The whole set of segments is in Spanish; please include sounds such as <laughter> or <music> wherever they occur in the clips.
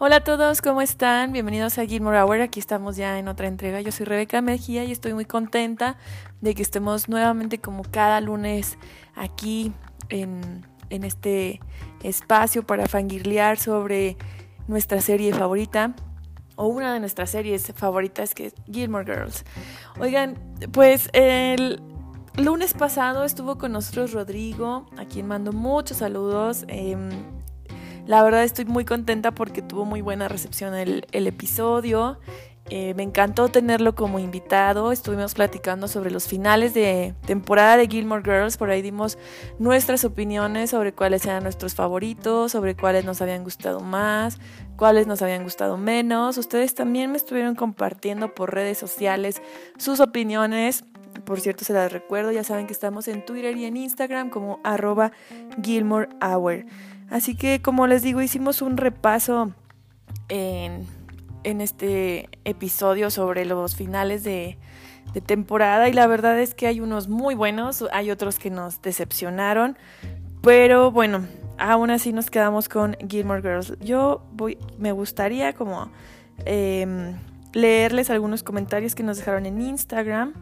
Hola a todos, ¿cómo están? Bienvenidos a Gilmore Hour. Aquí estamos ya en otra entrega. Yo soy Rebeca Mejía y estoy muy contenta de que estemos nuevamente como cada lunes aquí en, en este espacio para fangirlear sobre nuestra serie favorita o una de nuestras series favoritas que es Gilmore Girls. Oigan, pues el lunes pasado estuvo con nosotros Rodrigo, a quien mando muchos saludos. Em, la verdad estoy muy contenta porque tuvo muy buena recepción el, episodio. Eh, me encantó tenerlo como invitado. Estuvimos platicando sobre los finales de temporada de Gilmore Girls. Por ahí dimos nuestras opiniones sobre cuáles eran nuestros favoritos, sobre cuáles nos habían gustado más, cuáles nos habían gustado menos. Ustedes también me estuvieron compartiendo por redes sociales sus opiniones. Por cierto, se las recuerdo, ya saben que estamos en Twitter y en Instagram como arroba Gilmore Hour. Así que como les digo, hicimos un repaso en, este episodio sobre los finales de, de temporada y la verdad es que hay unos muy buenos, hay otros que nos decepcionaron, pero bueno, aún así nos quedamos con Gilmore Girls. Yo voy, me gustaría como em, leerles algunos comentarios que nos dejaron en Instagram.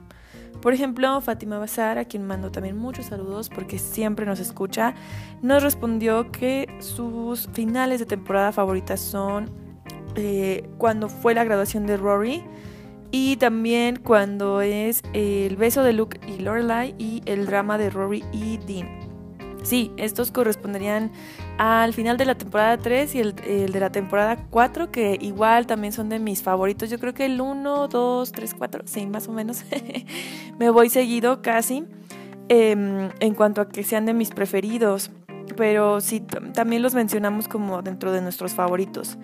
Por ejemplo, Fátima Bazar, a quien mando también muchos saludos porque siempre nos escucha, nos respondió que sus finales de temporada favoritas son eh, cuando fue la graduación de Rory y también cuando es el beso de Luke y Lorelai y el drama de Rory y Dean. Sí, estos corresponderían al final de la temporada 3 y el, de la temporada 4, que igual también son de mis favoritos. Yo creo que el 1, 2, 3, 4, sí, más o menos. <laughs> Me voy seguido casi em, en cuanto a que sean de mis preferidos. Pero sí, también los mencionamos como dentro de nuestros favoritos.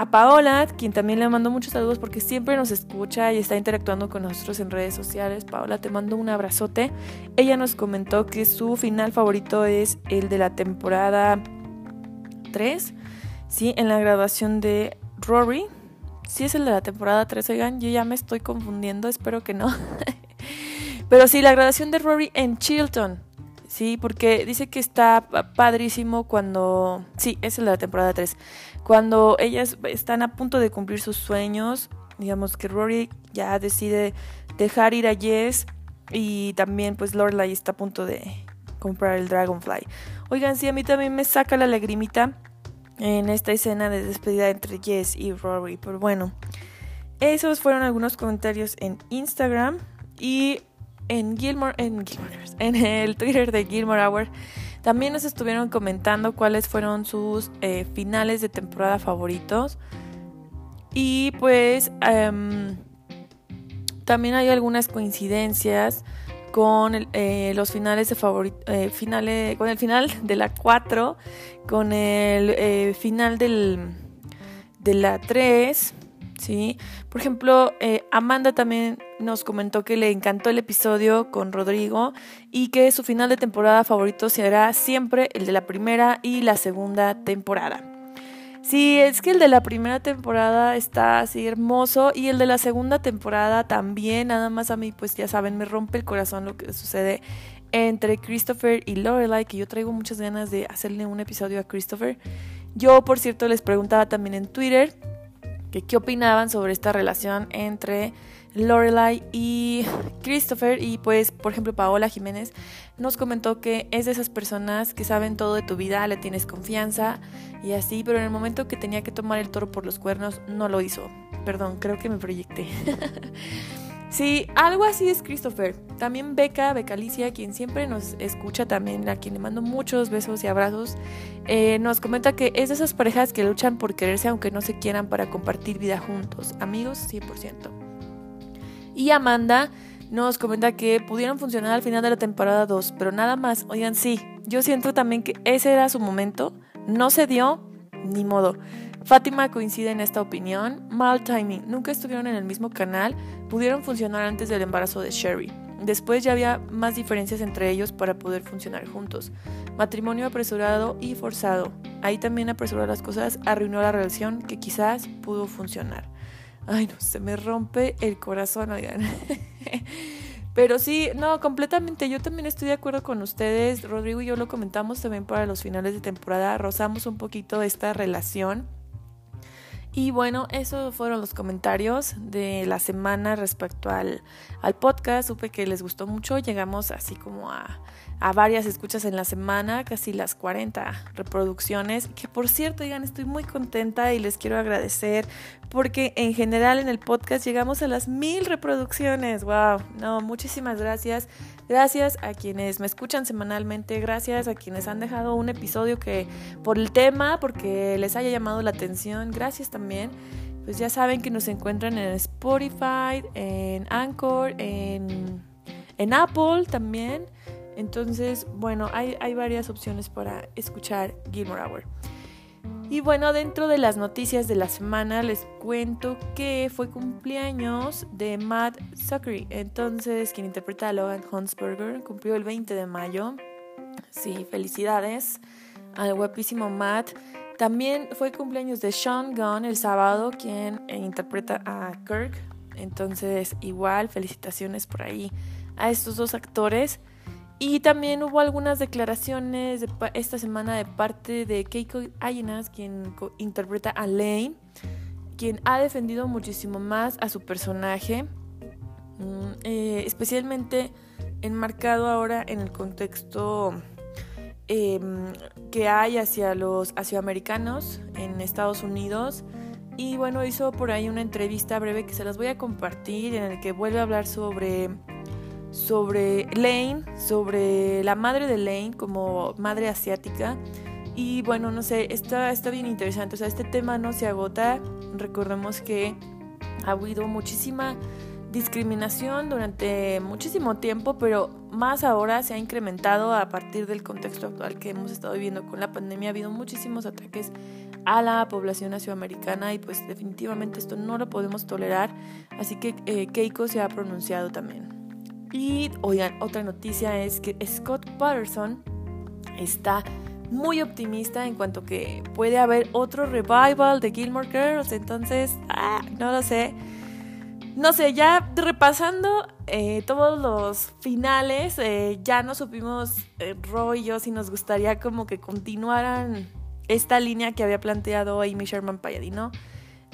A Paola, quien también le mando muchos saludos porque siempre nos escucha y está interactuando con nosotros en redes sociales. Paola, te mando un abrazote. Ella nos comentó que su final favorito es el de la temporada 3, ¿sí? En la graduación de Rory. Sí es el de la temporada 3, oigan, yo ya me estoy confundiendo, espero que no. <laughs> Pero sí, la graduación de Rory en Chilton. Sí, porque dice que está padrísimo cuando... Sí, es el de la temporada 3 cuando ellas están a punto de cumplir sus sueños, digamos que Rory ya decide dejar ir a Jess y también pues Lorelai está a punto de comprar el Dragonfly. Oigan, sí, a mí también me saca la lagrimita en esta escena de despedida entre Jess y Rory, pero bueno, esos fueron algunos comentarios en Instagram y en Gilmore, en Gilmore, en el Twitter de Gilmore Hour también nos estuvieron comentando cuáles fueron sus eh, finales de temporada favoritos. Y pues em, también hay algunas coincidencias con eh, los finales de favorito, eh, finales, con el final de la 4, con el final del, de la 3, ¿sí? Por ejemplo, eh, Amanda también nos comentó que le encantó el episodio con Rodrigo y que su final de temporada favorito será siempre el de la primera y la segunda temporada. Sí, es que el de la primera temporada está así hermoso y el de la segunda temporada también, nada más a mí pues ya saben, me rompe el corazón lo que sucede entre Christopher y Lorelai, que yo traigo muchas ganas de hacerle un episodio a Christopher. Yo, por cierto, les preguntaba también en Twitter que qué opinaban sobre esta relación entre Lorelai y Christopher y pues por ejemplo Paola Jiménez nos comentó que es de esas personas que saben todo de tu vida, le tienes confianza y así, pero en el momento que tenía que tomar el toro por los cuernos no lo hizo. Perdón, creo que me proyecté. <laughs> Sí, algo así es Christopher. También Beca, Becalicia, quien siempre nos escucha también, a quien le mando muchos besos y abrazos, eh, nos comenta que es de esas parejas que luchan por quererse aunque no se quieran para compartir vida juntos. Amigos, 100%. Y Amanda nos comenta que pudieron funcionar al final de la temporada 2, pero nada más. Oigan, sí, yo siento también que ese era su momento. No se dio, ni modo. Fátima coincide en esta opinión. Mal timing. Nunca estuvieron en el mismo canal. Pudieron funcionar antes del embarazo de Sherry. Después ya había más diferencias entre ellos para poder funcionar juntos. Matrimonio apresurado y forzado. Ahí también apresuró las cosas, arruinó la relación que quizás pudo funcionar. Ay, no, se me rompe el corazón, oigan. <laughs> Pero sí, no, completamente. Yo también estoy de acuerdo con ustedes. Rodrigo y yo lo comentamos también para los finales de temporada. Rozamos un poquito esta relación Y bueno, esos fueron los comentarios de la semana respecto al, al podcast. Supe que les gustó mucho. Llegamos así como a, a, varias escuchas en la semana, casi las 40 reproducciones. Que por cierto, digan, estoy muy contenta y les quiero agradecer porque en general en el podcast llegamos a las mil reproducciones. ¡Wow! No, muchísimas gracias. Gracias a quienes me escuchan semanalmente, gracias a quienes han dejado un episodio que por el tema, porque les haya llamado la atención, gracias también. Pues ya saben que nos encuentran en Spotify, en Anchor, en, en Apple también. Entonces, bueno, hay, varias opciones para escuchar Gilmore Hour. Y bueno, dentro de las noticias de la semana les cuento que fue cumpleaños de Matt Zuckery. Entonces, quien interpreta a Logan Huntsberger, cumplió el 20 de mayo. Sí, felicidades al guapísimo Matt. También fue cumpleaños de Sean Gunn el sábado, quien interpreta a Kirk. Entonces, igual, felicitaciones por ahí a estos dos actores. Y también hubo algunas declaraciones de esta semana de parte de Keiko Ayenas, quien interpreta a Lane, quien ha defendido muchísimo más a su personaje, mm, eh, especialmente enmarcado ahora en el contexto em, que hay hacia los americanos en Estados Unidos. Y bueno, hizo por ahí una entrevista breve que se las voy a compartir en el que vuelve a hablar sobre sobre Lane, sobre la madre de Lane como madre asiática. Y bueno, no sé, está, está bien interesante. O sea, este tema no se agota. Recordemos que ha habido muchísima discriminación durante muchísimo tiempo, pero más ahora se ha incrementado a partir del contexto actual que hemos estado viviendo con la pandemia. Ha habido muchísimos ataques a la población nacionamericana y pues definitivamente esto no lo podemos tolerar. Así que eh, Keiko se ha pronunciado también. Y oigan, otra noticia es que Scott Patterson está muy optimista en cuanto que puede haber otro revival de Gilmore Girls. Entonces, ah, no lo sé. No sé, ya repasando eh, todos los finales, eh, ya no supimos eh, y yo si nos gustaría como que continuaran esta línea que había planteado Amy Sherman Palladino.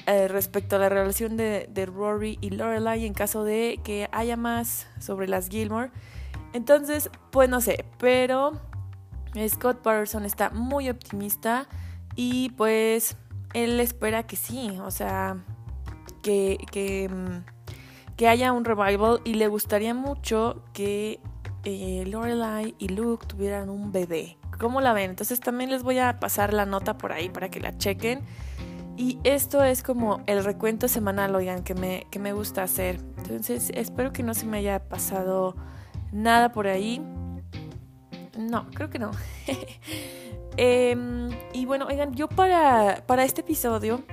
Eh, respecto a la relación de, Rory y Lorelai en caso de que haya más sobre las Gilmore. Entonces, pues no sé, pero Scott Patterson está muy optimista y pues él espera que sí, o sea, que, que, mm, que haya un revival y le gustaría mucho que eh, Lorelai y Luke tuvieran un bebé. ¿Cómo la ven? Entonces también les voy a pasar la nota por ahí para que la chequen. Y esto es como el recuento semanal, oigan, que me, que me gusta hacer. Entonces, espero que no se me haya pasado nada por ahí. No, creo que no. <laughs> Em, y bueno, oigan, yo para, para este episodio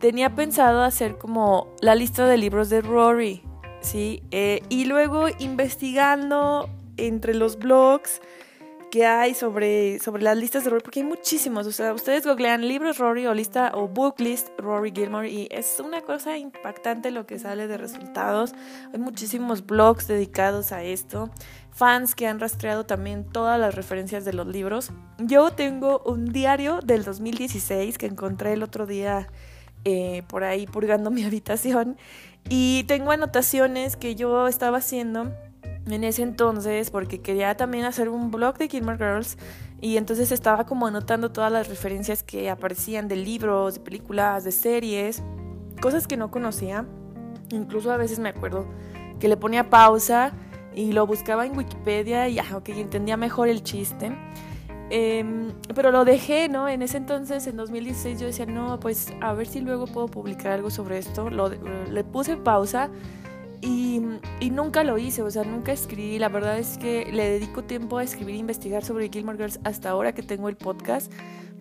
tenía pensado hacer como la lista de libros de Rory, ¿sí? Eh, y luego investigando entre los blogs que hay sobre, sobre las listas de Rory, porque hay muchísimos. O sea, ustedes googlean libros Rory o lista o book list Rory Gilmore y es una cosa impactante lo que sale de resultados. Hay muchísimos blogs dedicados a esto, fans que han rastreado también todas las referencias de los libros. Yo tengo un diario del 2016 que encontré el otro día eh, por ahí purgando <laughs> mi habitación y tengo anotaciones que yo estaba haciendo en ese entonces porque quería también hacer un blog de Gilmore Girls y entonces estaba como anotando todas las referencias que aparecían de libros, de películas, de series, cosas que no conocía. Incluso a veces me acuerdo que le ponía pausa y lo buscaba en Wikipedia y ah, ok, entendía mejor el chiste. Em, pero lo dejé, ¿no? En ese entonces, en 2016, yo decía, no, pues a ver si luego puedo publicar algo sobre esto. Lo, le puse pausa y, nunca lo hice, o sea, nunca escribí. La verdad es que le dedico tiempo a escribir e investigar sobre Gilmore Girls hasta ahora que tengo el podcast,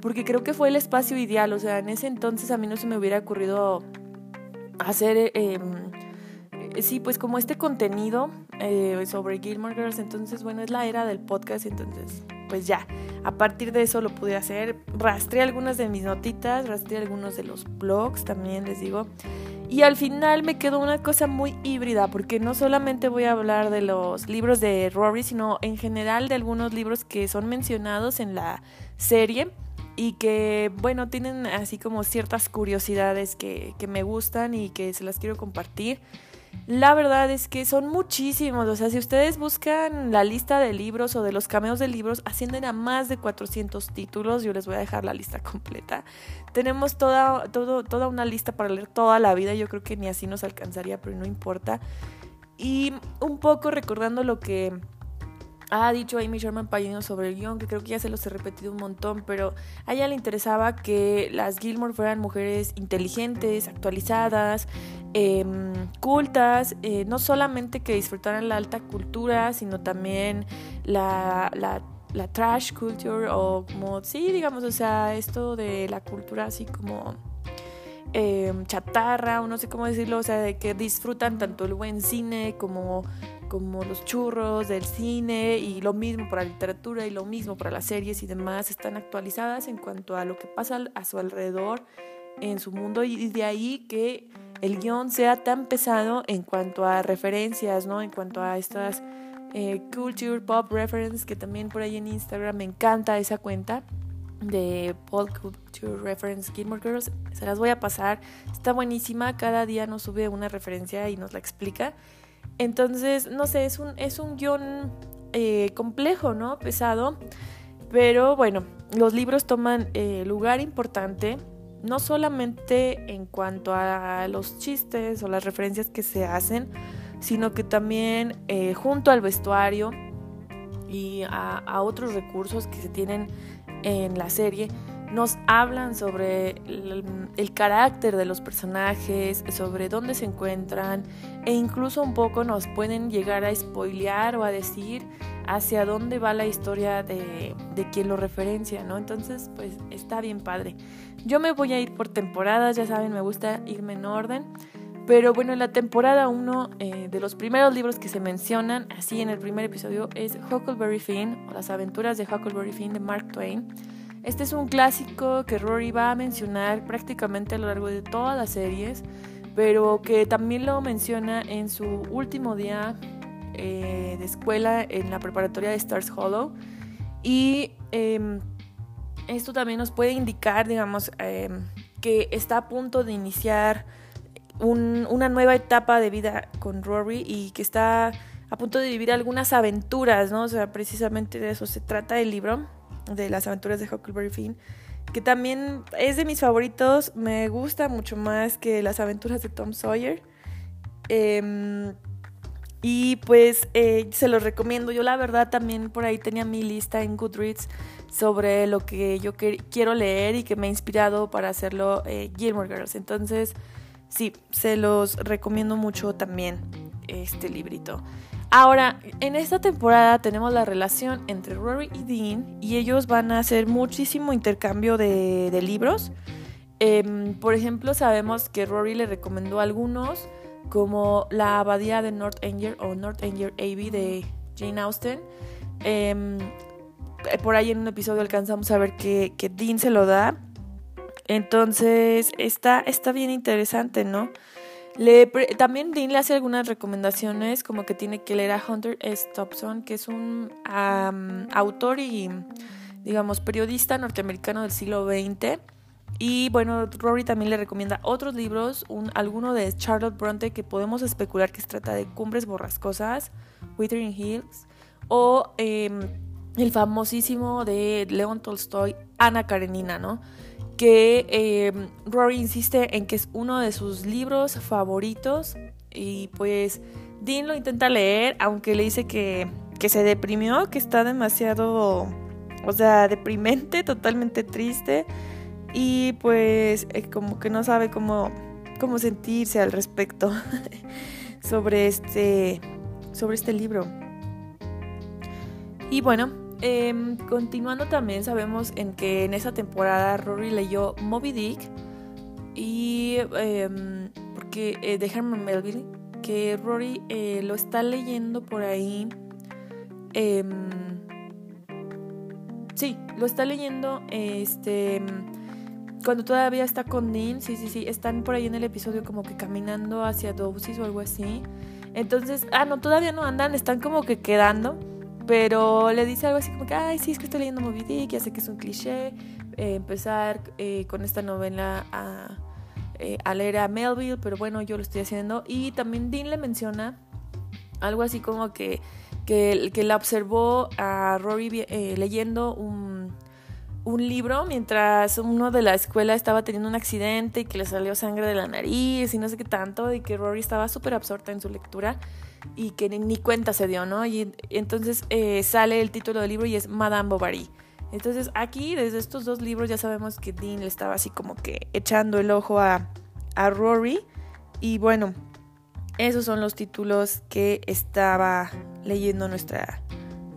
porque creo que fue el espacio ideal. O sea, en ese entonces a mí no se me hubiera ocurrido hacer, em, sí, pues como este contenido eh, sobre Gilmore Girls. Entonces, bueno, es la era del podcast, entonces, pues ya. A partir de eso lo pude hacer. Rastré algunas de mis notitas, rastré algunos de los blogs también, les digo. Y al final me quedó una cosa muy híbrida, porque no solamente voy a hablar de los libros de Rory, sino en general de algunos libros que son mencionados en la serie. y que, bueno, tienen así como ciertas curiosidades que, que me gustan y que se las quiero compartir. La verdad es que son muchísimos, o sea, si ustedes buscan la lista de libros o de los cameos de libros, ascienden a más de 400 títulos, yo les voy a dejar la lista completa. Tenemos toda, todo, toda una lista para leer toda la vida, yo creo que ni así nos alcanzaría, pero no importa. Y un poco recordando lo que ha dicho Amy Sherman Palladino sobre el guion, que creo que ya se los he repetido un montón, pero a ella le interesaba que las Gilmore fueran mujeres inteligentes, actualizadas, em, cultas, eh, no solamente que disfrutaran la alta cultura, sino también la, la, la trash culture o como, sí, digamos, o sea, esto de la cultura así como... Em, chatarra, o no sé cómo decirlo, o sea, de que disfrutan tanto el buen cine como como los churros del cine y lo mismo para la literatura y lo mismo para las series y demás están actualizadas en cuanto a lo que pasa a su alrededor en su mundo y de ahí que el guion sea tan pesado en cuanto a referencias, ¿no? En cuanto a estas eh, culture pop reference que también por ahí en Instagram me encanta esa cuenta de Pop Culture Reference Gilmore Girls. Se las voy a pasar. Está buenísima. Cada día nos sube una referencia y nos la explica. Entonces, no sé, es un, es un guion eh, complejo, ¿no? Pesado. Pero bueno, los libros toman eh, lugar importante, no solamente en cuanto a los chistes o las referencias que se hacen, sino que también eh, junto al vestuario y a, otros recursos que se tienen en la serie, nos hablan sobre el, carácter de los personajes, sobre dónde se encuentran e incluso un poco nos pueden llegar a spoilear o a decir hacia dónde va la historia de, de quien lo referencia, ¿no? Entonces, pues está bien padre. Yo me voy a ir por temporadas, ya saben, me gusta irme en orden. Pero bueno, en la temporada 1 eh, de los primeros libros que se mencionan, así en el primer episodio, es Huckleberry Finn o las aventuras de Huckleberry Finn de Mark Twain. Este es un clásico que Rory va a mencionar prácticamente a lo largo de todas las series, pero que también lo menciona en su último día eh, de escuela en la preparatoria de Stars Hollow. Y em, esto también nos puede indicar, digamos, em, que está a punto de iniciar una nueva etapa de vida con Rory y que está a punto de vivir algunas aventuras, ¿no? O sea, precisamente de eso se trata el libro de las aventuras de Huckleberry Finn, que también es de mis favoritos, me gusta mucho más que las aventuras de Tom Sawyer. Em, y pues eh, se los recomiendo. Yo la verdad también por ahí tenía mi lista en Goodreads sobre lo que yo quiero leer y que me ha inspirado para hacerlo eh, Gilmore Girls. Entonces, sí, se los recomiendo mucho también este librito. Ahora, en esta temporada tenemos la relación entre Rory y Dean y ellos van a hacer muchísimo intercambio de, libros. Em, por ejemplo, sabemos que Rory le recomendó algunos, como La Abadía de North Anger o North Anger Abbey de Jane Austen. Em, por ahí en un episodio alcanzamos a ver que, que Dean se lo da. Entonces, está, está bien interesante, ¿no? Le, también Dean le hace algunas recomendaciones, como que tiene que leer a Hunter S. Thompson, que es un autor y, digamos, periodista norteamericano del siglo XX. Y bueno, Rory también le recomienda otros libros, un, alguno de Charlotte Bronte que podemos especular que se trata de Cumbres Borrascosas, Withering Hills, o em, el famosísimo de León Tolstoy, Ana Karenina, ¿no? Que em, Rory insiste en que es uno de sus libros favoritos y pues Dean lo intenta leer, aunque le dice que, que se deprimió, que está demasiado, o sea, deprimente, <laughs> totalmente triste y pues eh, como que no sabe cómo, cómo sentirse al respecto <laughs> sobre este, sobre este libro. Y bueno, Em, continuando también sabemos en que en esa temporada Rory leyó Moby Dick y eh, porque de Herman Melville que Rory eh, lo está leyendo por ahí em, sí lo está leyendo este cuando todavía está con Dean sí sí sí están por ahí en el episodio como que caminando hacia Dosis o algo así. Entonces ah no todavía no andan están como que quedando pero le dice algo así como que, ay, sí, es que estoy leyendo Moby Dick, ya sé que es un cliché, eh, empezar eh, con esta novela a, eh, a, leer a Melville, pero bueno, yo lo estoy haciendo. Y también Dean le menciona algo así como que, que, la observó a Rory leyendo un, un libro mientras uno de la escuela estaba teniendo un accidente y que le salió sangre de la nariz y no sé qué tanto, y que Rory estaba súper absorta en su lectura y que ni, cuenta se dio, ¿no? Y, entonces eh, sale el título del libro y es Madame Bovary. Entonces aquí, desde estos dos libros, ya sabemos que Dean le estaba así como que echando el ojo a, a Rory. Y bueno, esos son los títulos que estaba leyendo nuestra,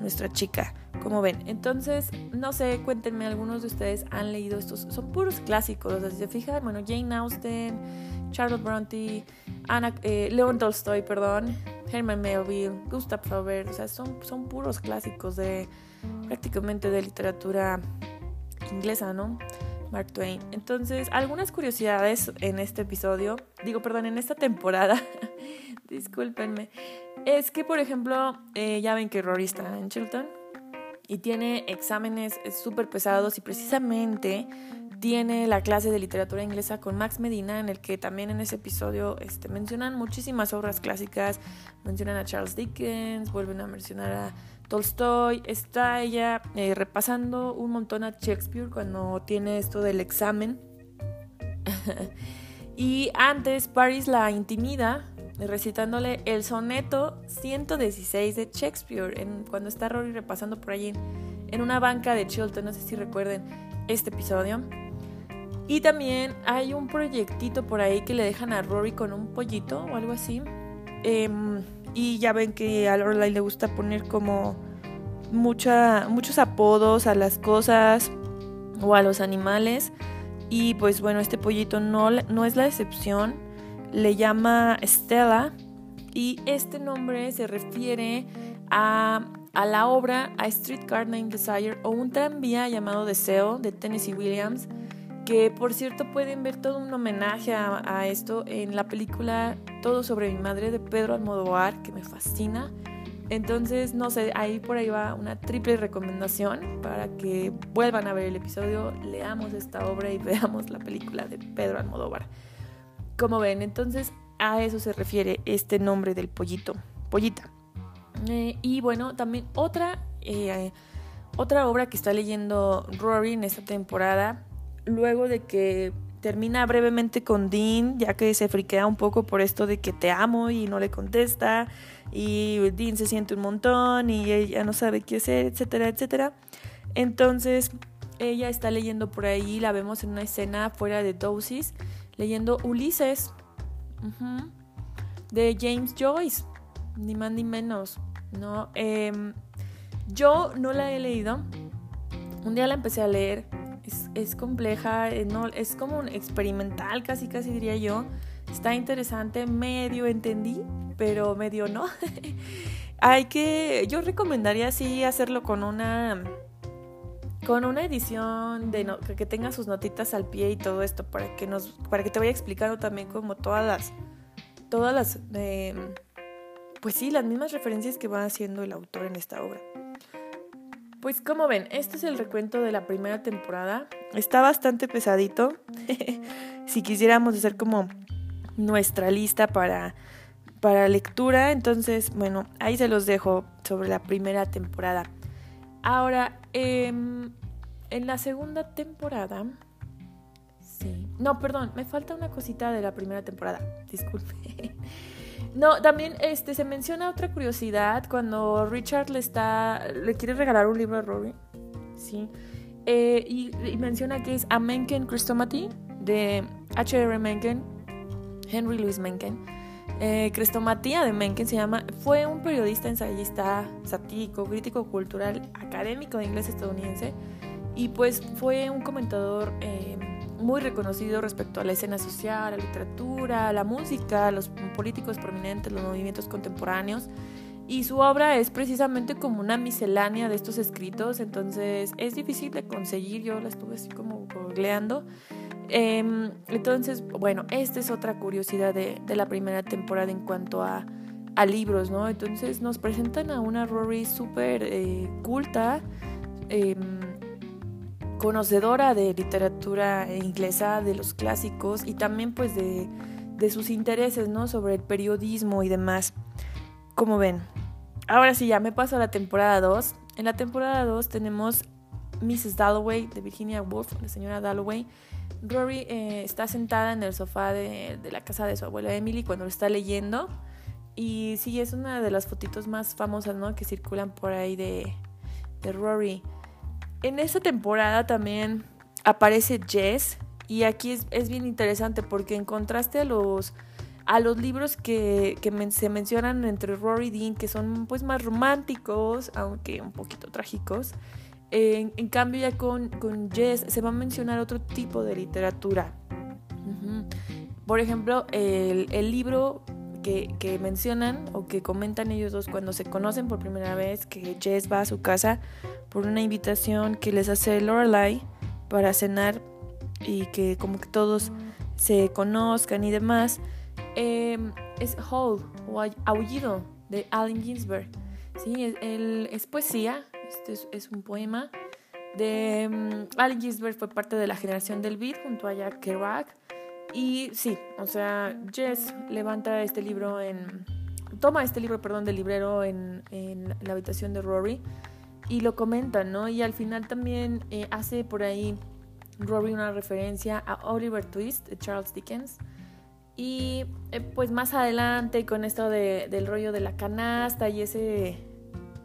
nuestra chica. Como ven, entonces, no sé, cuéntenme, algunos de ustedes han leído estos, son puros clásicos, o sea, si se bueno, Jane Austen, Charlotte Bronte, Anna, eh, Leon Tolstoy, perdón, Herman Melville, Gustav Flaubert, o sea, son, son puros clásicos de prácticamente de literatura inglesa, ¿no? Mark Twain. Entonces, algunas curiosidades en este episodio, digo, perdón, en esta temporada, <laughs> discúlpenme, es que, por ejemplo, eh, ya ven que Rory está en Chilton y tiene exámenes súper pesados y precisamente tiene la clase de literatura inglesa con Max Medina, en el que también en ese episodio este, mencionan muchísimas obras clásicas, mencionan a Charles Dickens, vuelven a mencionar a Tolstoy, está ella eh, repasando un montón a Shakespeare cuando tiene esto del examen. <laughs> y antes Paris la intimida recitándole el soneto 116 de Shakespeare, en, cuando está Rory repasando por allí en una banca de Chilton, no sé si recuerden este episodio. Y también hay un proyectito por ahí que le dejan a Rory con un pollito o algo así. Em, y ya ven que a Lorelai le gusta poner como muchos apodos a las cosas o a los animales. Y pues bueno, este pollito no, no es la excepción. Le llama Stella. Y este nombre se refiere a, a la obra A Streetcar Named Desire o un tranvía llamado Deseo de Tennessee Williams que por cierto pueden ver todo un homenaje a, esto en la película Todo sobre mi madre de Pedro Almodóvar, que me fascina. Entonces, no sé, ahí por ahí va una triple recomendación para que vuelvan a ver el episodio, leamos esta obra y <laughs> veamos la película de Pedro Almodóvar. Como ven, entonces a eso se refiere este nombre del pollito, pollita. Eh, y bueno, también otra, eh, otra obra que está leyendo Rory en esta temporada luego de que termina brevemente con Dean, ya que se friquea un poco por esto de que te amo y no le contesta, y Dean se siente un montón y ella no sabe qué hacer, etcétera, etcétera. Entonces ella está leyendo por ahí, la vemos en una escena fuera de Dosis, leyendo Ulises de James Joyce, ni más ni menos. ¿no? Em, yo no la he leído, un día la empecé a leer es, compleja, eh, no, es como un experimental, casi casi diría yo. Está interesante, medio entendí, pero medio no. <laughs> Hay que, yo recomendaría sí hacerlo con una con una edición de que tenga sus notitas al pie y todo esto para que nos para que te vaya explicando también como todas las todas las em, pues sí las mismas referencias que va haciendo el autor en esta obra pues como ven, este es el recuento de la primera temporada. Está bastante pesadito. <laughs> si quisiéramos hacer como nuestra lista para, para lectura, entonces bueno, ahí se los dejo sobre la primera temporada. Ahora, em, en la segunda temporada... Sí. No, perdón, me falta una cosita de la primera temporada. <laughs> Disculpe. No, también este, se menciona otra curiosidad cuando Richard le está le quiere regalar un libro a Rory. Sí. Eh, y, menciona que es A Mencken Christomati de H.R. Mencken, Henry Louis Mencken. Eh, Crestomatía de Mencken se llama, fue un periodista, ensayista, satírico, crítico cultural, académico de inglés estadounidense y pues fue un comentador eh, muy reconocido respecto a la escena social, a la literatura, a la música, a los políticos prominentes, los movimientos contemporáneos. Y su obra es precisamente como una miscelánea de estos escritos, entonces es difícil de conseguir, yo la estuve así como googleando. Em, entonces, bueno, esta es otra curiosidad de, de, la primera temporada en cuanto a a libros, ¿no? Entonces nos presentan a una Rory súper eh, culta, em, conocedora de literatura inglesa, de los clásicos y también pues de, de sus intereses, ¿no? Sobre el periodismo y demás. Como ven. Ahora sí, ya me paso a la temporada 2. En la temporada 2 tenemos Mrs. Dalloway de Virginia Woolf, la señora Dalloway. Rory eh, está sentada en el sofá de, de, la casa de su abuela Emily cuando lo está leyendo. Y sí, es una de las fotitos más famosas, ¿no? Que circulan por ahí de, de Rory. En esta temporada también aparece Jess. Y aquí es, es bien interesante porque en contraste a los, a los libros que, que se mencionan entre Rory y Dean, que son pues más románticos, aunque un poquito trágicos. En, cambio ya con, con, Jess se va a mencionar otro tipo de literatura. Por ejemplo, el, el libro que, que, mencionan o que comentan ellos dos cuando se conocen por primera vez, que Jess va a su casa por una invitación que les hace Lorelai para cenar y que como que todos se conozcan y demás, eh, es Howl o Aullido de Allen Ginsberg. Sí, es, el, es poesía, este es, es, un poema de um, Allen Ginsberg fue parte de la generación del beat junto a Jack Kerouac y sí, o sea, Jess levanta este libro en. Toma este libro, perdón, del librero en, en la habitación de Rory y lo comenta, ¿no? Y al final también eh, hace por ahí Rory una referencia a Oliver Twist de Charles Dickens. Y eh, pues más adelante con esto de, del rollo de la canasta y ese,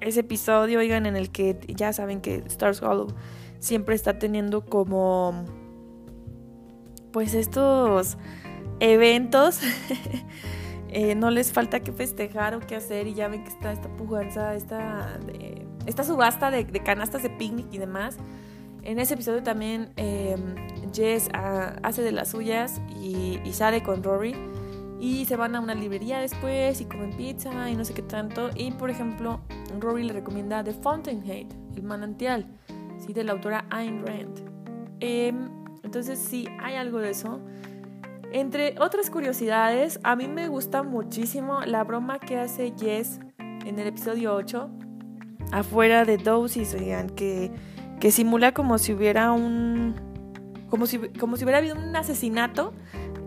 ese episodio, oigan, en el que ya saben que Stars Hollow siempre está teniendo como pues estos eventos <laughs> eh, no les falta que festejar o que hacer y ya ven que está esta pujanza, esta, esta subasta de, canastas de picnic y demás. En ese episodio también eh, Jess a, hace de las suyas y, sale con Rory y se van a una librería después y comen pizza y no sé qué tanto. Y por ejemplo, Rory le recomienda The Fountainhead, el manantial, ¿sí? de la autora Ayn Rand. Eh, entonces sí, hay algo de eso. Entre otras curiosidades, a mí me gusta muchísimo la broma que hace Jess en el episodio 8, afuera de Dosis, oigan, que, que simula como si hubiera un... Como si, como si hubiera habido un asesinato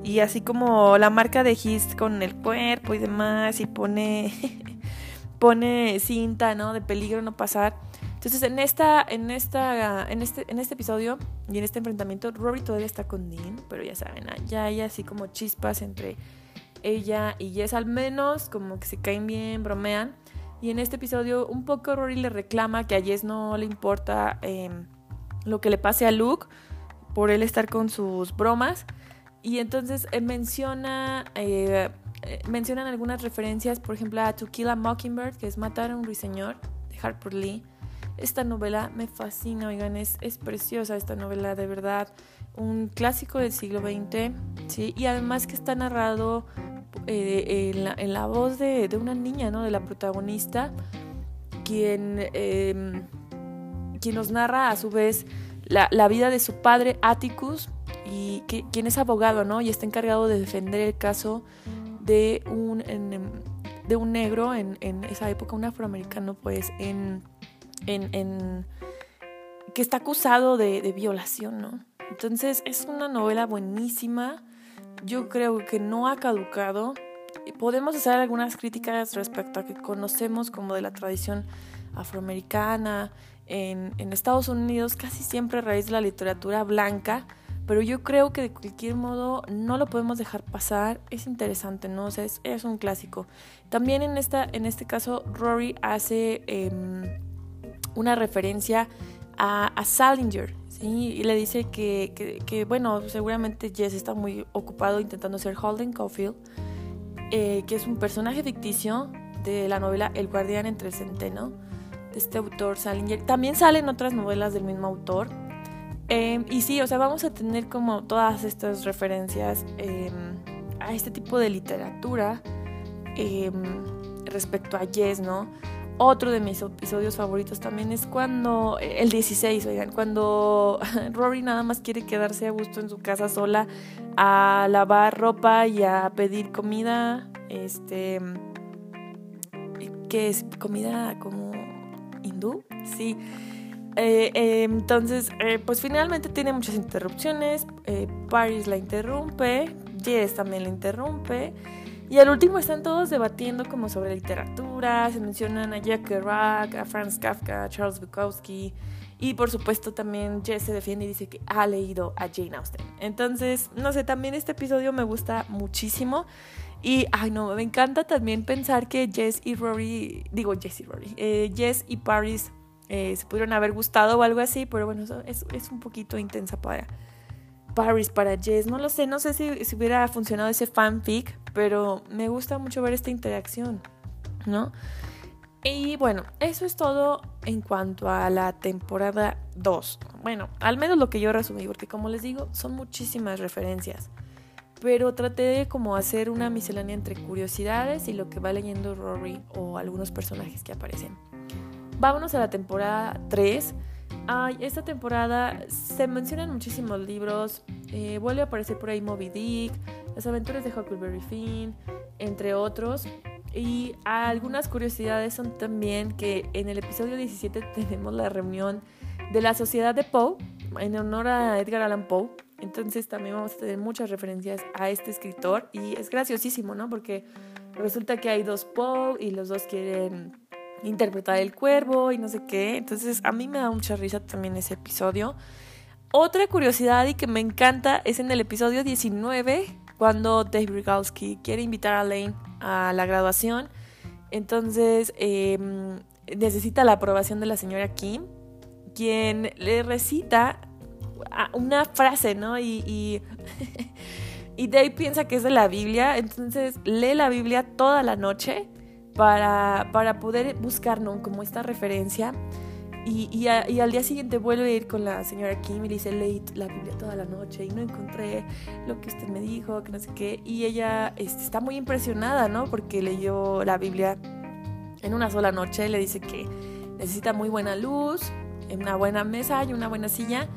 y así como la marca de Hist con el cuerpo y demás y pone, <laughs> pone cinta, ¿no? De peligro no pasar. Entonces, en esta, en esta, en este, en este episodio y en este enfrentamiento, Rory todavía está con Dean, pero ya saben, ah, ya hay así como chispas entre ella y Jess, al menos como que se caen bien, bromean. Y en este episodio, un poco Rory le reclama que a Jess no le importa eh, lo que le pase a Luke por él estar con sus bromas. Y entonces eh, menciona, eh, mencionan algunas referencias, por ejemplo, a To Kill a Mockingbird, que es matar a un ruiseñor, de Harper Lee. Esta novela me fascina, oigan, es, es preciosa esta novela, de verdad. Un clásico del siglo XX, ¿sí? Y además que está narrado eh, en, la, en, la, voz de, de, una niña, ¿no? De la protagonista, quien, eh, quien nos narra a su vez la, la, vida de su padre, Atticus, y que, quien es abogado, ¿no? Y está encargado de defender el caso de un, en, de un negro en, en esa época, un afroamericano, pues, en en, que está acusado de, violación, ¿no? Entonces es una novela buenísima. Yo creo que no ha caducado. Podemos hacer algunas críticas respecto a que conocemos como de la tradición afroamericana. En, Estados Unidos casi siempre a raíz de la literatura blanca, pero yo creo que de cualquier modo no lo podemos dejar pasar. Es interesante, ¿no? O sea, es, un clásico. También en, esta, en este caso, Rory hace... Eh, una referencia a, Salinger, ¿sí? Y le dice que, que, bueno, seguramente Jess está muy ocupado intentando ser Holden Caulfield, eh, que es un personaje ficticio de la novela El guardián entre el centeno, de este autor Salinger. También salen otras novelas del mismo autor. Eh, y sí, o sea, vamos a tener como todas estas referencias eh, a este tipo de literatura respecto a Jess, ¿no? Otro de mis episodios favoritos también es cuando, el 16, oigan, cuando <laughs> Rory nada más quiere quedarse a gusto en su casa sola a lavar ropa y a pedir comida, este, que es comida como hindú, sí. Eh, eh, entonces, eh, pues finalmente tiene muchas interrupciones. Paris la interrumpe, Jess también la interrumpe. Y al último están todos debatiendo como sobre literatura, se mencionan a Jack Kerouac, a Franz Kafka, a Charles Bukowski y por supuesto también Jess se defiende y dice que ha leído a Jane Austen. Entonces, no sé, también este episodio me gusta muchísimo. Y, ay no, me encanta también pensar que Jess y Rory, digo Jess y Rory, eh, Jess y Paris eh, se pudieron haber gustado o algo así, pero bueno, es, es un poquito intensa para Paris, para Jess. No lo sé, no sé si, si hubiera funcionado ese fanfic, pero me gusta mucho ver esta interacción, ¿no? Y bueno, eso es todo en cuanto a la temporada 2. Bueno, al menos lo que yo resumí, porque como les digo, son muchísimas referencias. Pero traté de como hacer una miscelánea entre curiosidades y lo que va leyendo Rory o algunos personajes que aparecen. Vámonos a la temporada 3. Ay, esta temporada se mencionan muchísimos libros. Eh, vuelve a aparecer por ahí Moby Dick, Las aventuras de Huckleberry Finn, entre otros. Y algunas curiosidades son también que en el episodio 17 <laughs> tenemos la reunión de la Sociedad de Poe en honor a Edgar Allan Poe. Entonces también vamos a tener muchas referencias a este escritor y es graciosísimo, ¿no? Porque resulta que hay dos Poe y los dos quieren interpretar el cuervo y no sé qué. Entonces a mí me da mucha risa también ese episodio. Otra curiosidad y que me encanta es en el episodio 19 cuando Dave Rygalski quiere invitar a Lane a la graduación. Entonces em, necesita la aprobación de la señora Kim, quien le recita una frase, ¿no? Y, <laughs> y, Dave piensa que es de la Biblia, entonces lee la Biblia toda la noche para, para poder buscar, ¿no? Como esta referencia. Y, y, al día siguiente vuelve a ir con la señora Kim y le dice, leí la Biblia toda la noche y no encontré lo que usted me dijo, que no sé qué. Y ella este, está muy impresionada, ¿no? Porque leyó la Biblia en una sola noche. Le dice que necesita muy buena luz, una buena mesa y una buena silla.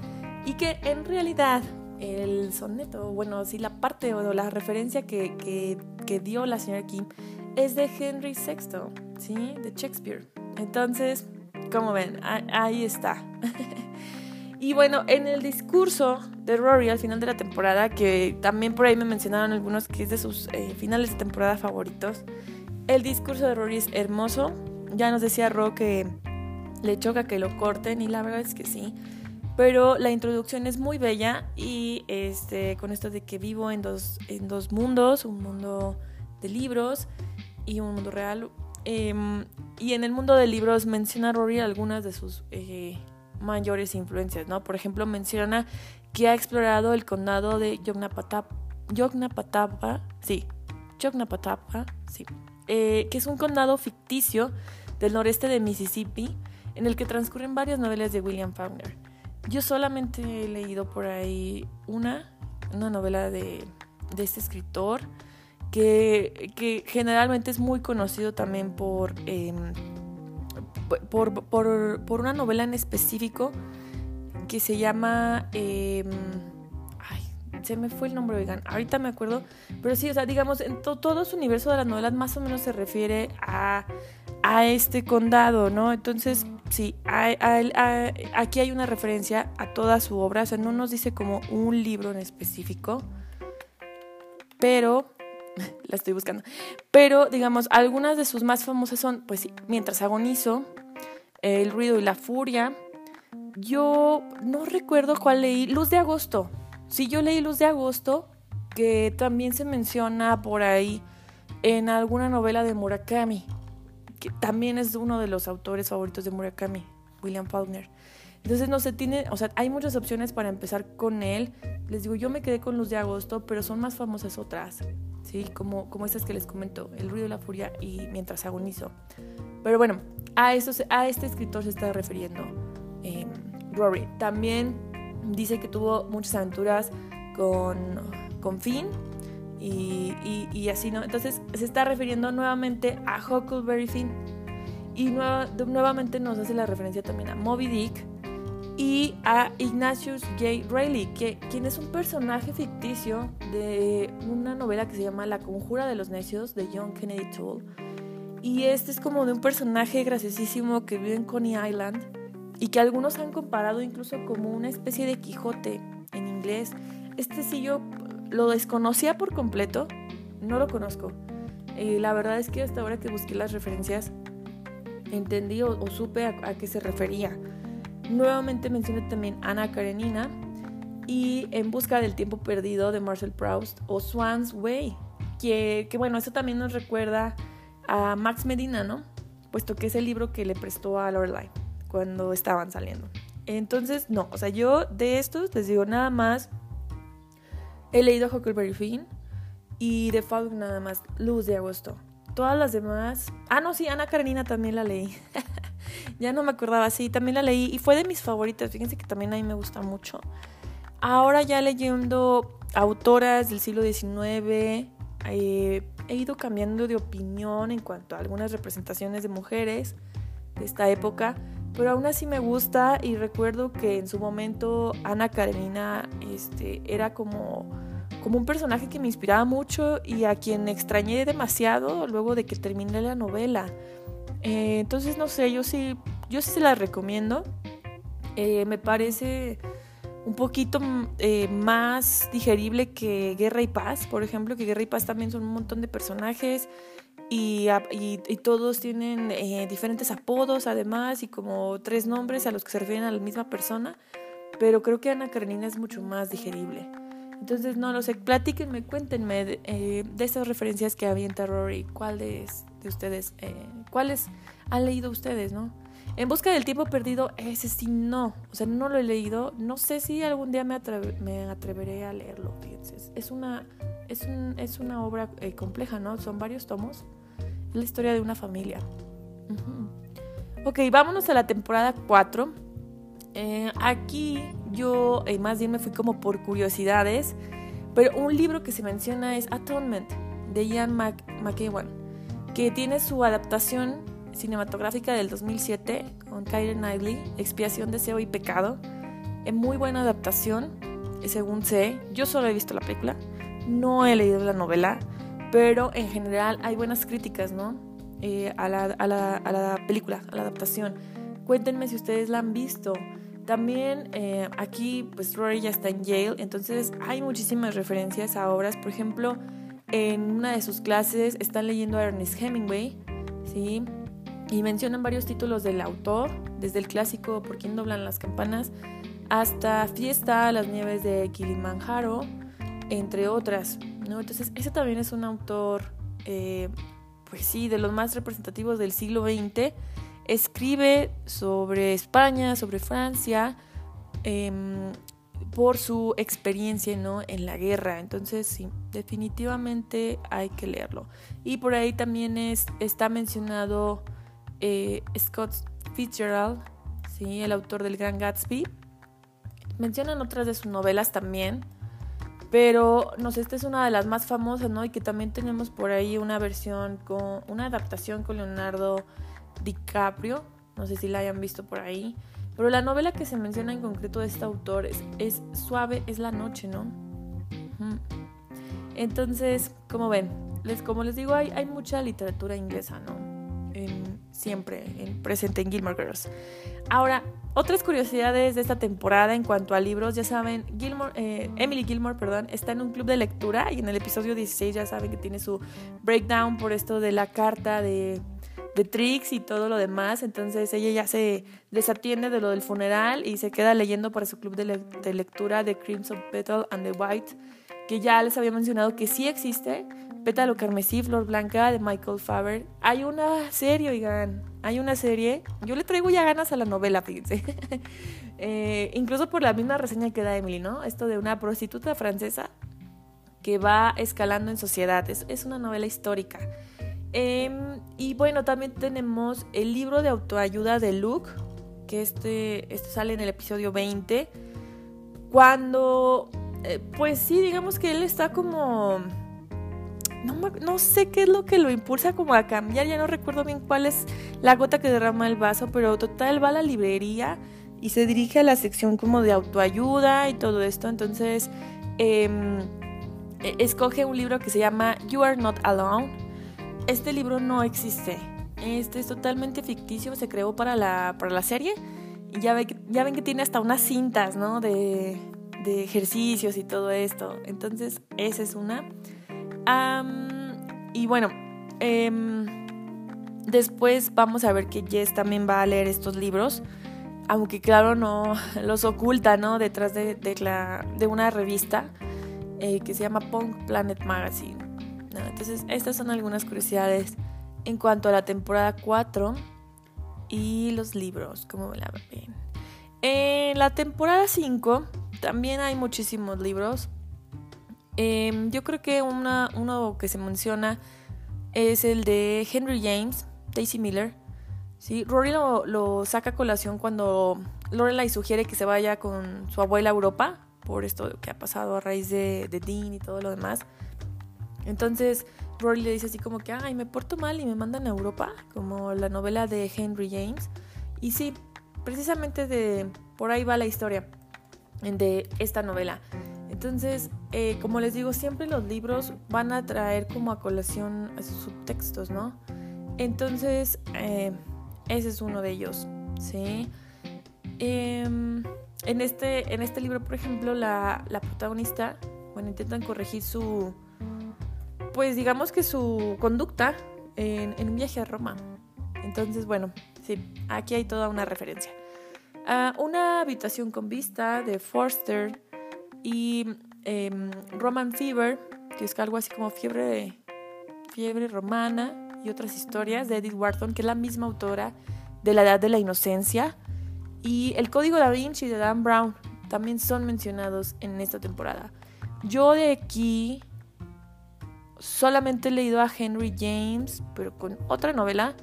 Y que en realidad el soneto, bueno, sí, la parte o la referencia que, que, que dio la señora Kim es de Henry VI, ¿sí? De Shakespeare. Entonces como ven, ahí está. <laughs> y bueno, en el discurso de Rory al final de la temporada, que también por ahí me mencionaron algunos que es de sus eh, finales de temporada favoritos, el discurso de Rory es hermoso. Ya nos decía Ro que le choca que lo corten y la verdad es que sí. Pero la introducción es muy bella y este, con esto de que vivo en dos, en dos mundos, un mundo de libros y un mundo real, Em, y en el mundo de libros menciona Rory algunas de sus eh, mayores influencias, ¿no? Por ejemplo, menciona que ha explorado el condado de Yognapatapa, sí, Yognapatapa, sí, eh, que es un condado ficticio del noreste de Mississippi, en el que transcurren varias novelas de William Faulkner. Yo solamente he leído por ahí una, una novela de, de este escritor, que, generalmente es muy conocido también por, em, por, una novela en específico que se llama... Ay, se me fue el nombre, oigan, ahorita me acuerdo, pero sí, o sea, digamos, en todo su universo de las novelas más o menos se refiere a, a este condado, ¿no? Entonces, sí, aquí hay una referencia a toda su obra, o sea, no nos dice como un libro en específico, pero <laughs> la estoy buscando. Pero, digamos, algunas de sus más famosas son, pues Mientras agonizo, El ruido y la furia. Yo no recuerdo cuál leí, Luz de agosto. Sí, yo leí Luz de agosto, que también se menciona por ahí en alguna novela de Murakami, que también es uno de los autores favoritos de Murakami, William Faulkner. Entonces, no se tiene, o sea, hay muchas opciones para empezar con él. Les digo, yo me quedé con Luz de Agosto, pero son más famosas otras. ¿Sí? Como, como estas que les comento, El ruido de la furia y Mientras agonizo. Pero bueno, a, eso, a este escritor se está refiriendo eh, Rory. También dice que tuvo muchas aventuras con, con Finn y, y, así, ¿no? Entonces se está refiriendo nuevamente a Huckleberry Finn. Y nuevamente nos hace la referencia también a Moby Dick y a Ignatius J. Reilly, que, quien es un personaje ficticio de una novela que se llama La Conjura de los Necios de John Kennedy Toole. Y este es como de un personaje graciosísimo que vive en Coney Island y que algunos han comparado incluso como una especie de Quijote en inglés. Este sí yo lo desconocía por completo, no lo conozco. Eh, la verdad es que hasta ahora que busqué las referencias entendí o, supe a, qué se refería. Nuevamente menciona también Ana Karenina y En busca del tiempo perdido de Marcel Proust o Swan's Way, que, que bueno, eso también nos recuerda a Max Medina, ¿no? Puesto que es el libro que le prestó a Lorelai cuando estaban saliendo. Entonces, no, o sea, yo de estos les digo nada más. He leído Huckleberry Finn y The Fog nada más, Luz de Agosto. Todas las demás. Ah, no, sí, Ana Karenina también la leí. <laughs> <laughs> ya no me acordaba, sí, también la leí y fue de mis favoritas. Fíjense que también a mí me gusta mucho. Ahora ya leyendo autoras del siglo XIX, eh, he ido cambiando de opinión en cuanto a algunas representaciones de mujeres de esta época, pero aún así me gusta y recuerdo que en su momento Ana Karenina este, era como, como un personaje que me inspiraba mucho y a quien extrañé demasiado luego de que terminé la novela. Eh, entonces, no sé, yo sí, yo sí se la recomiendo. Eh, me parece un poquito mm, eh, más digerible que Guerra y Paz, por ejemplo, que Guerra y Paz también son un montón de personajes y, y, todos tienen diferentes apodos además y como tres nombres a los que se refieren a la misma persona, pero creo que Ana Karenina es mucho más digerible. Entonces, no lo sé, platíquenme, cuéntenme de, eh, estas referencias que avienta Rory, ¿cuáles de ustedes, cuáles han leído ustedes, no? En busca del tiempo perdido, ese sí no. O sea, no lo he leído. No sé si algún día me, me atreveré a leerlo. Fíjense. Es una, es un, es una obra eh, compleja, ¿no? Son varios tomos. La historia de una familia. Ok, vámonos a la temporada 4. Eh, aquí yo eh, más bien me fui como por curiosidades. Pero un libro que se menciona es Atonement de Ian McEwan, que tiene su adaptación cinematográfica del 2007 con Kyrie Knightley, Expiación, Deseo y Pecado. Es muy buena adaptación, según sé. Yo solo he visto la película, no he leído la novela, pero en general hay buenas críticas, ¿no? Eh, a, la, película, a la adaptación. Cuéntenme si ustedes la han visto. También eh, aquí, pues Rory ya está en Yale, entonces hay muchísimas referencias a obras. Por ejemplo, en una de sus clases están leyendo a Ernest Hemingway, ¿sí? y mencionan varios títulos del autor, desde el clásico Por quién doblan las campanas hasta Fiesta las nieves de Kilimanjaro, entre otras. ¿no? Entonces, ese también es un autor, eh, pues sí, de los más representativos del siglo XX. Escribe sobre España, sobre Francia, em, por su experiencia ¿no? en la guerra. Entonces, sí, definitivamente hay que leerlo. Y por ahí también es, está mencionado eh, Scott Fitzgerald, ¿sí? el autor del Gran Gatsby. Mencionan otras de sus novelas también, pero no sé, esta es una de las más famosas, ¿no? Y que también tenemos por ahí una versión con una adaptación con Leonardo DiCaprio, no sé si la hayan visto por ahí, pero la novela que se menciona en concreto de este autor es, Suave es la noche, ¿no? Entonces, como ven, les, como les digo, hay, mucha literatura inglesa, ¿no? siempre en, presente en Gilmore Girls. Ahora, otras curiosidades de esta temporada en cuanto a libros, ya saben, Gilmore, eh, Emily Gilmore, perdón, está en un club de lectura y en el episodio 16 ya saben que tiene su breakdown por esto de la carta de, de Trix y todo lo demás, entonces ella ya se desatiende de lo del funeral y se queda leyendo para su club de, lectura de Crimson Petal and the White, que ya les había mencionado que sí existe, Pétalo Carmesí, Flor Blanca de Michael Faber. Hay una serie, oigan, hay una serie. Yo le traigo ya ganas a la novela, fíjense. <laughs> Eh, incluso por la misma reseña que da Emily, ¿no? Esto de una prostituta francesa que va escalando en sociedad. Es, una novela histórica. Em, y bueno, también tenemos el libro de autoayuda de Luke, que este, este sale en el episodio 20. Cuando, eh, pues sí, digamos que él está como no, sé qué es lo que lo impulsa como a cambiar, ya no recuerdo bien cuál es la gota que derrama el vaso, pero total va a la librería y se dirige a la sección como de autoayuda y todo esto, entonces em, e, escoge un libro que se llama You Are Not Alone. Este libro no existe Este es totalmente ficticio, se creó para la, para la serie. Y ya, ve, ya ven que tiene hasta unas cintas, ¿no? De, de ejercicios y todo esto. Entonces, esa es una. y bueno, em, después vamos a ver que Jess también va a leer estos libros. Aunque claro, no <laughs> los oculta, ¿no? Detrás de, de, la, de una revista eh, que se llama Punk Planet Magazine. Entonces, estas son algunas curiosidades en cuanto a la temporada 4 y los libros, como la ven. En la temporada 5 también hay muchísimos libros. Em, yo creo que uno que se menciona es el de Henry James, Daisy Miller. ¿sí? Rory lo, saca a colación cuando Lorelai sugiere que se vaya con su abuela a Europa por esto que ha pasado a raíz de Dean y todo lo demás. Entonces Rory le dice así como que, ay, me porto mal y me mandan a Europa, como la novela de Henry James. Y sí, precisamente de por ahí va la historia de esta novela. Entonces, eh, como les digo, siempre los libros van a traer como a colación sus subtextos, ¿no? Entonces, eh, ese es uno de ellos, ¿sí? Em, en, este, en este libro, por ejemplo, la protagonista, bueno, intentan corregir su, pues digamos que su conducta en, un viaje a Roma. Entonces, bueno, sí, aquí hay toda una referencia una habitación con vista de Forster y em, Roman Fever, que es algo así como fiebre, fiebre romana y otras historias de Edith Wharton, que es la misma autora de La Edad de la Inocencia. Y El Código da Vinci de Dan Brown también son mencionados en esta temporada. Yo de aquí solamente he leído a Henry James, pero con otra novela.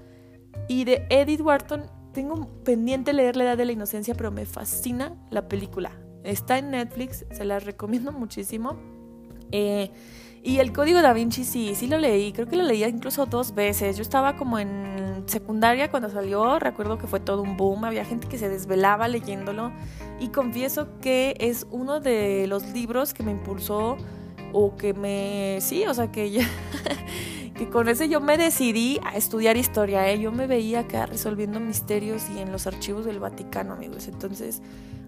Y de Edith Wharton tengo pendiente leer La Edad de la Inocencia, pero me fascina la película. Está en Netflix, se la recomiendo muchísimo. Eh, y el Código da Vinci sí, sí lo leí, creo que lo leía incluso dos veces. Yo estaba como en secundaria cuando salió, recuerdo que fue todo un boom, había gente que se desvelaba leyéndolo y confieso que es uno de los libros que me impulsó o que me... Sí, o sea que ya... <laughs> que con ese yo me decidí a estudiar historia, ¿eh? yo me veía acá resolviendo misterios y en los archivos del Vaticano, amigos. Entonces,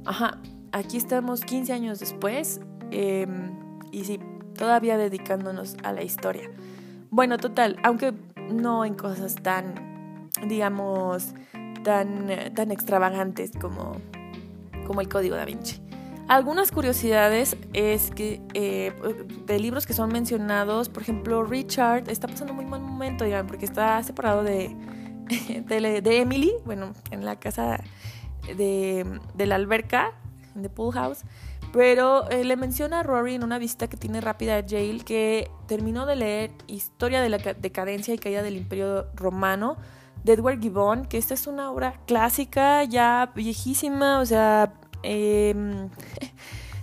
ajá, aquí estamos 15 años después em, y sí, todavía dedicándonos a la historia. Bueno, total, aunque no en cosas tan, digamos, tan, tan extravagantes como, como el Código da Vinci. Algunas curiosidades es que eh, de libros que son mencionados, por ejemplo, Richard está pasando muy mal momento, digamos, porque está separado <laughs> de, de, Emily, bueno, en la casa de, la alberca, de Pool House, pero eh, le menciona a Rory en una visita que tiene rápida a Yale que terminó de leer Historia de la decadencia y caída del Imperio Romano de Edward Gibbon, que esta es una obra clásica, ya viejísima, o sea, Em,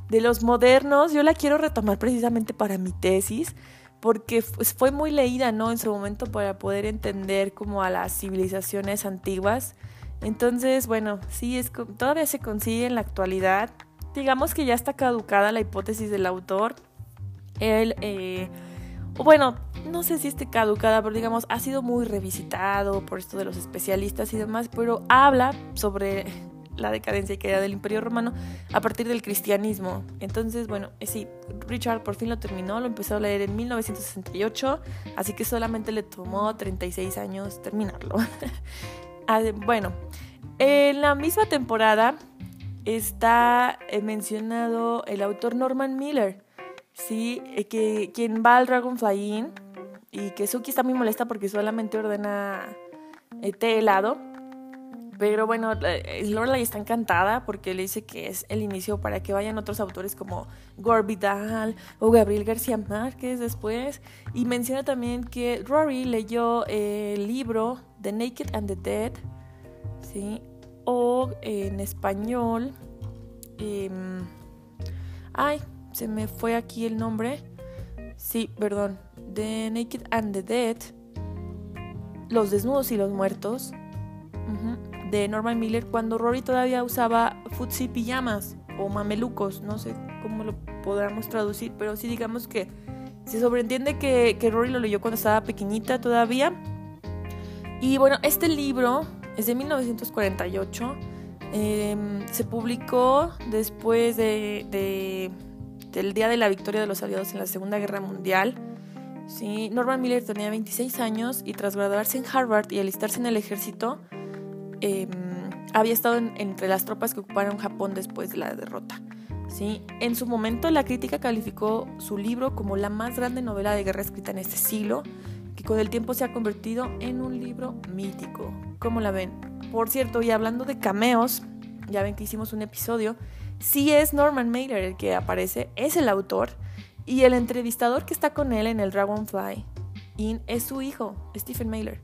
de los modernos, yo la quiero retomar precisamente para mi tesis, porque fue muy leída, ¿no? En su momento para poder entender como a las civilizaciones antiguas. Entonces, bueno, sí, es, todavía se consigue en la actualidad. Digamos que ya está caducada la hipótesis del autor. Él, eh, bueno, no sé si esté caducada, pero digamos, ha sido muy revisitado por esto de los especialistas y demás, pero habla sobre la decadencia y caída del Imperio Romano a partir del cristianismo. Entonces, bueno, eh, sí, Richard por fin lo terminó, lo empezó a leer en 1968, así que solamente le tomó 36 años terminarlo. <laughs> Bueno, en la misma temporada está eh, mencionado el autor Norman Miller, ¿sí? Eh, que, quien va al Dragonfly Inn y que Suki está muy molesta porque solamente ordena té helado pero bueno, eh, Lorelai está encantada porque le dice que es el inicio para que vayan otros autores como Gore Vidal o Gabriel García Márquez después. Y menciona también que Rory leyó el libro The Naked and the Dead, ¿sí? O en español. Em, ay, se me fue aquí el nombre. Sí, perdón. The Naked and the Dead. Los desnudos y los muertos de Norman Miller cuando Rory todavía usaba futsi pijamas o mamelucos, no sé cómo lo podamos traducir, pero sí digamos que se sobreentiende que, que Rory lo leyó cuando estaba pequeñita todavía. Y bueno, este libro es de 1948. Em, se publicó después de, del Día de la Victoria de los Aliados en la Segunda Guerra Mundial. ¿sí? Norman Miller tenía 26 años y tras graduarse en Harvard y alistarse en el ejército, em, había estado entre las tropas que ocuparon Japón después de la derrota. ¿sí? En su momento la crítica calificó su libro como la más grande novela de guerra escrita en este siglo, que con el tiempo se ha convertido en un libro mítico. ¿Cómo la ven? Por cierto, y hablando de cameos, ya ven que hicimos un episodio, sí es Norman Mailer el que aparece, es el autor, y el entrevistador que está con él en el Dragonfly Inn es su hijo, Stephen Mailer.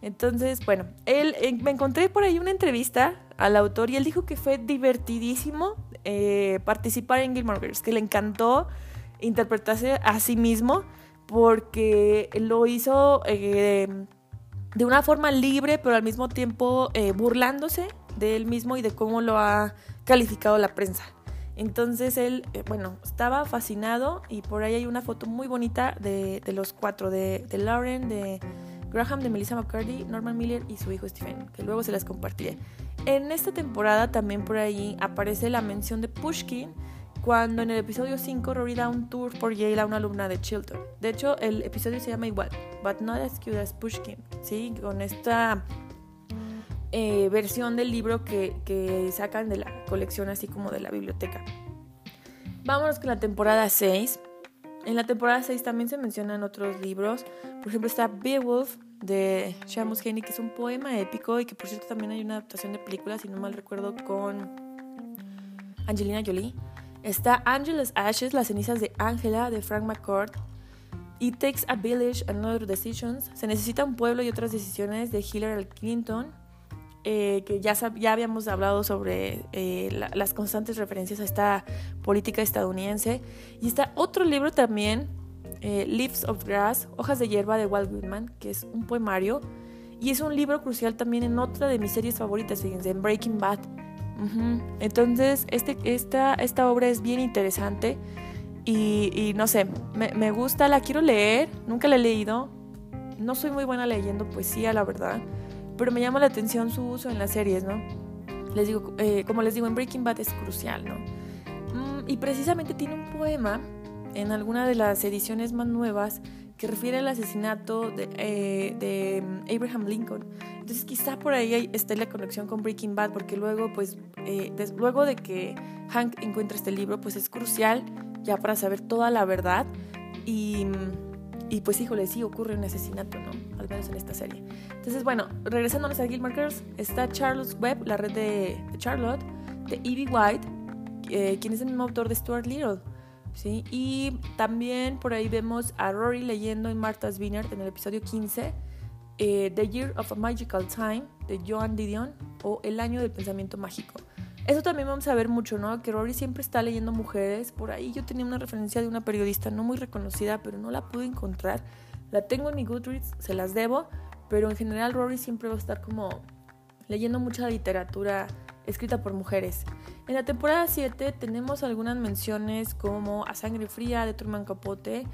Entonces, bueno, él, eh, me encontré por ahí una entrevista al autor y él dijo que fue divertidísimo eh, participar en Gilmore Girls, que le encantó interpretarse a sí mismo porque lo hizo eh, de una forma libre, pero al mismo tiempo burlándose de él mismo y de cómo lo ha calificado la prensa. Entonces él, bueno, estaba fascinado y por ahí hay una foto muy bonita de, los cuatro, de, de Lauren, de Graham de Melissa McCarthy, Norman Miller y su hijo Stephen, que luego se las compartiré. En esta temporada también por ahí aparece la mención de Pushkin cuando en el episodio 5 Rory da un tour por Yale a una alumna de Chilton. De hecho, el episodio se llama igual, But Not As Cute As Pushkin, ¿sí? Con esta eh, versión del libro que, que sacan de la colección así como de la biblioteca. Vámonos con la temporada 6. En la temporada 6 también se mencionan otros libros. Por ejemplo, está Beowulf de Shamus Henry, que es un poema épico y que por cierto también hay una adaptación de película, si no mal recuerdo, con Angelina Jolie. Está Angela's Ashes, las cenizas de Angela, de Frank McCord. It Takes a Village and Other Decisions. Se necesita un pueblo y otras decisiones de Hillary Clinton. Eh, que ya, ya habíamos hablado sobre eh, las constantes referencias a esta política estadounidense. Y está otro libro también, eh, Leaves of Grass, Hojas de Hierba de Walt Whitman, que es un poemario. Y es un libro crucial también en otra de mis series favoritas, fíjense, en Breaking Bad. Entonces, este, esta, esta obra es bien interesante y, y no sé, me, me, gusta, la quiero leer, nunca la he leído. No soy muy buena leyendo poesía, la verdad pero me llama la atención su uso en las series, ¿no? Les digo, eh, como les digo, en Breaking Bad es crucial, ¿no? Mm, y precisamente tiene un poema en alguna de las ediciones más nuevas que refiere al asesinato de, eh, mm, Abraham Lincoln. Entonces quizá por ahí esté la conexión con Breaking Bad, porque luego, pues, eh, luego de que Hank encuentra este libro, pues es crucial ya para saber toda la verdad y mm, y pues híjole, sí ocurre un asesinato, ¿no? Al menos en esta serie. Entonces, bueno, regresándonos a Gilmore Girls, está Charles Webb, la red de, Charlotte, de Evie White, eh, quien es el mismo autor de Stuart Little. ¿sí? Y también por ahí vemos a Rory leyendo en Martha's Vineyard en el episodio 15, eh, The Year of a Magical Time, de Joan Didion, o El año del pensamiento mágico. Eso también vamos a ver mucho, ¿no? Que Rory siempre está leyendo mujeres. Por ahí yo tenía una referencia de una periodista no muy reconocida, pero no la pude encontrar. La tengo en mi Goodreads, se las debo, pero en general Rory siempre va a estar como leyendo mucha literatura escrita por mujeres. En la temporada 7 tenemos algunas menciones como A Sangre Fría de Truman Capote,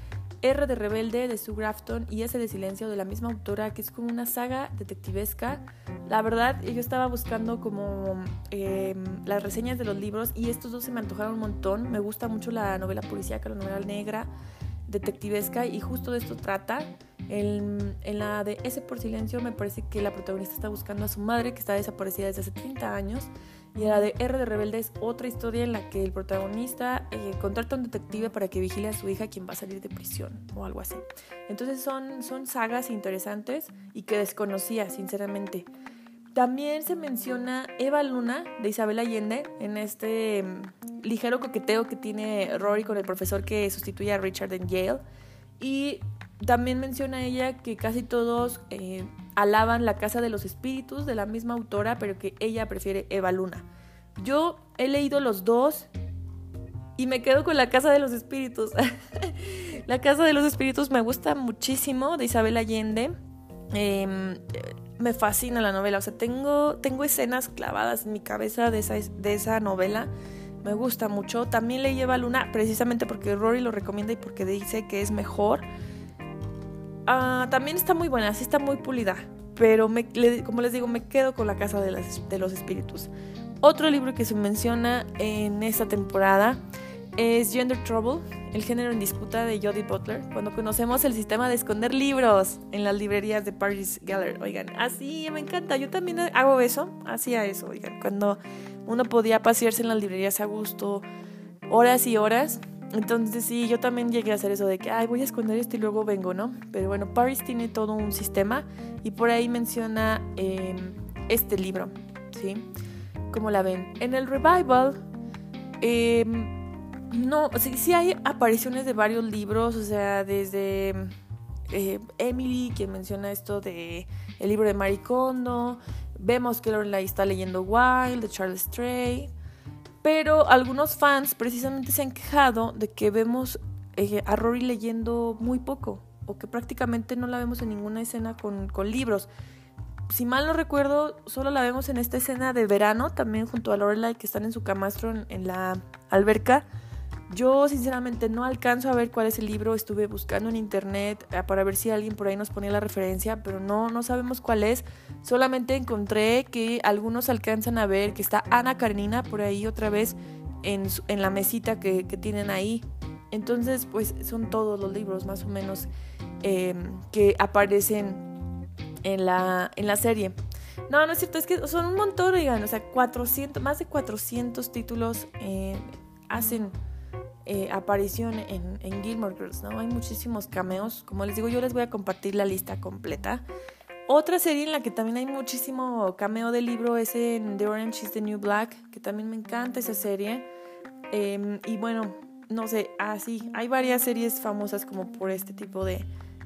R de Rebelde de Sue Grafton y S de Silencio de la misma autora, que es como una saga detectivesca. La verdad, yo estaba buscando como em, las reseñas de los libros y estos dos se me antojaron un montón. Me gusta mucho la novela policíaca, la novela negra, detectivesca y justo de esto trata. En, en, la de S por Silencio me parece que la protagonista está buscando a su madre que está desaparecida desde hace 30 años y la de R de Rebelde es otra historia en la que el protagonista eh, contrata a un detective para que vigile a su hija quien va a salir de prisión o algo así. Entonces son, son sagas interesantes y que desconocía sinceramente. También se menciona Eva Luna de Isabel Allende en este mm, ligero coqueteo que tiene Rory con el profesor que sustituye a Richard en Yale. Y también menciona ella que casi todos eh, alaban La Casa de los Espíritus de la misma autora, pero que ella prefiere Eva Luna. Yo he leído los dos y me quedo con La Casa de los Espíritus. <laughs> la Casa de los Espíritus me gusta muchísimo de Isabel Allende. Em, me fascina la novela, o sea, tengo, tengo escenas clavadas en mi cabeza de esa, de esa novela. Me gusta mucho. También leí Eva Luna precisamente porque Rory lo recomienda y porque dice que es mejor. Ah, también está muy buena, sí está muy pulida. pero como les digo, me quedo con la Casa de, de los Espíritus. Otro libro que se menciona en esta temporada es Gender Trouble, el género en disputa de Jodie Butler, cuando conocemos el sistema de esconder libros en las librerías de Paris Gallery. Oigan, así me encanta, yo también hago eso, hacía eso, oigan, cuando uno podía pasearse en las librerías a gusto, horas y horas. Entonces sí, yo también llegué a hacer eso de que, ay, voy a esconder esto y luego vengo, ¿no? Pero bueno, Paris tiene todo un sistema y por ahí menciona em, este libro, ¿sí? ¿Cómo la ven? En el revival, eh, no, sí, sí, hay apariciones de varios libros, o sea, desde eh, Emily, quien menciona esto de el libro de Maricondo, vemos que Lorelai está leyendo Wild, de Charles Stray, pero algunos fans precisamente se han quejado de que vemos eh, a Rory leyendo muy poco, o que prácticamente no la vemos en ninguna escena con, con libros si mal no recuerdo, solo la vemos en esta escena de verano, también junto a Lorelai que están en su camastro en la alberca. Yo sinceramente no alcanzo a ver cuál es el libro, estuve buscando en internet eh, para ver si alguien por ahí nos ponía la referencia, pero no, no sabemos cuál es. Solamente encontré que algunos alcanzan a ver que está Ana Karenina por ahí otra vez en, en la mesita que, tienen ahí. Entonces, pues son todos los libros más o menos em, que aparecen en la, en la serie. No, no es cierto, es que son un montón, digan, o sea, 400, más de 400 títulos eh, hacen eh, aparición en, en, Gilmore Girls, ¿no? Hay muchísimos cameos. Como les digo, yo les voy a compartir la lista completa. Otra serie en la que también hay muchísimo cameo de libro es en The Orange is the New Black, que también me encanta esa serie. Em, y bueno, no sé, así, hay varias series famosas como por este tipo de,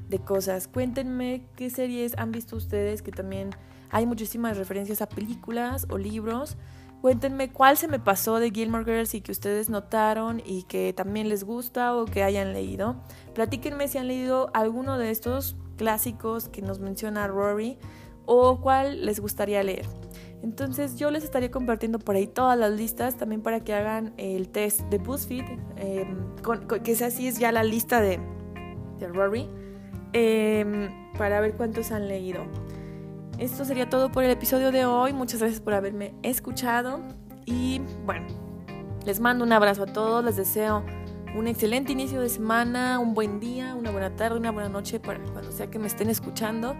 de cosas. Cuéntenme qué series han visto ustedes, que también hay muchísimas referencias a películas o libros. Cuéntenme cuál se me pasó de Gilmore Girls y que ustedes notaron y que también les gusta o que hayan leído. Platíquenme si han leído alguno de estos clásicos que nos menciona Rory o cuál les gustaría leer. Entonces yo les estaría compartiendo por ahí todas las listas también para que hagan el test de BuzzFeed, em, que esa sí es ya la lista de, de Rory, em, para ver cuántos han leído. Esto sería todo por el episodio de hoy. Muchas gracias por haberme escuchado. Y bueno, les mando un abrazo a todos. Les deseo un excelente inicio de semana, un buen día, una buena tarde, una buena noche para cuando sea que me estén escuchando.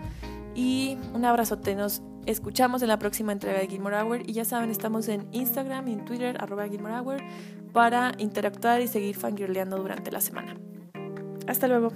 Y un abrazote. Nos escuchamos en la próxima entrega de Gilmore Hour. Y ya saben, estamos en Instagram y en Twitter, arroba Gilmore Hour, para interactuar y seguir fangirleando durante la semana. Hasta luego.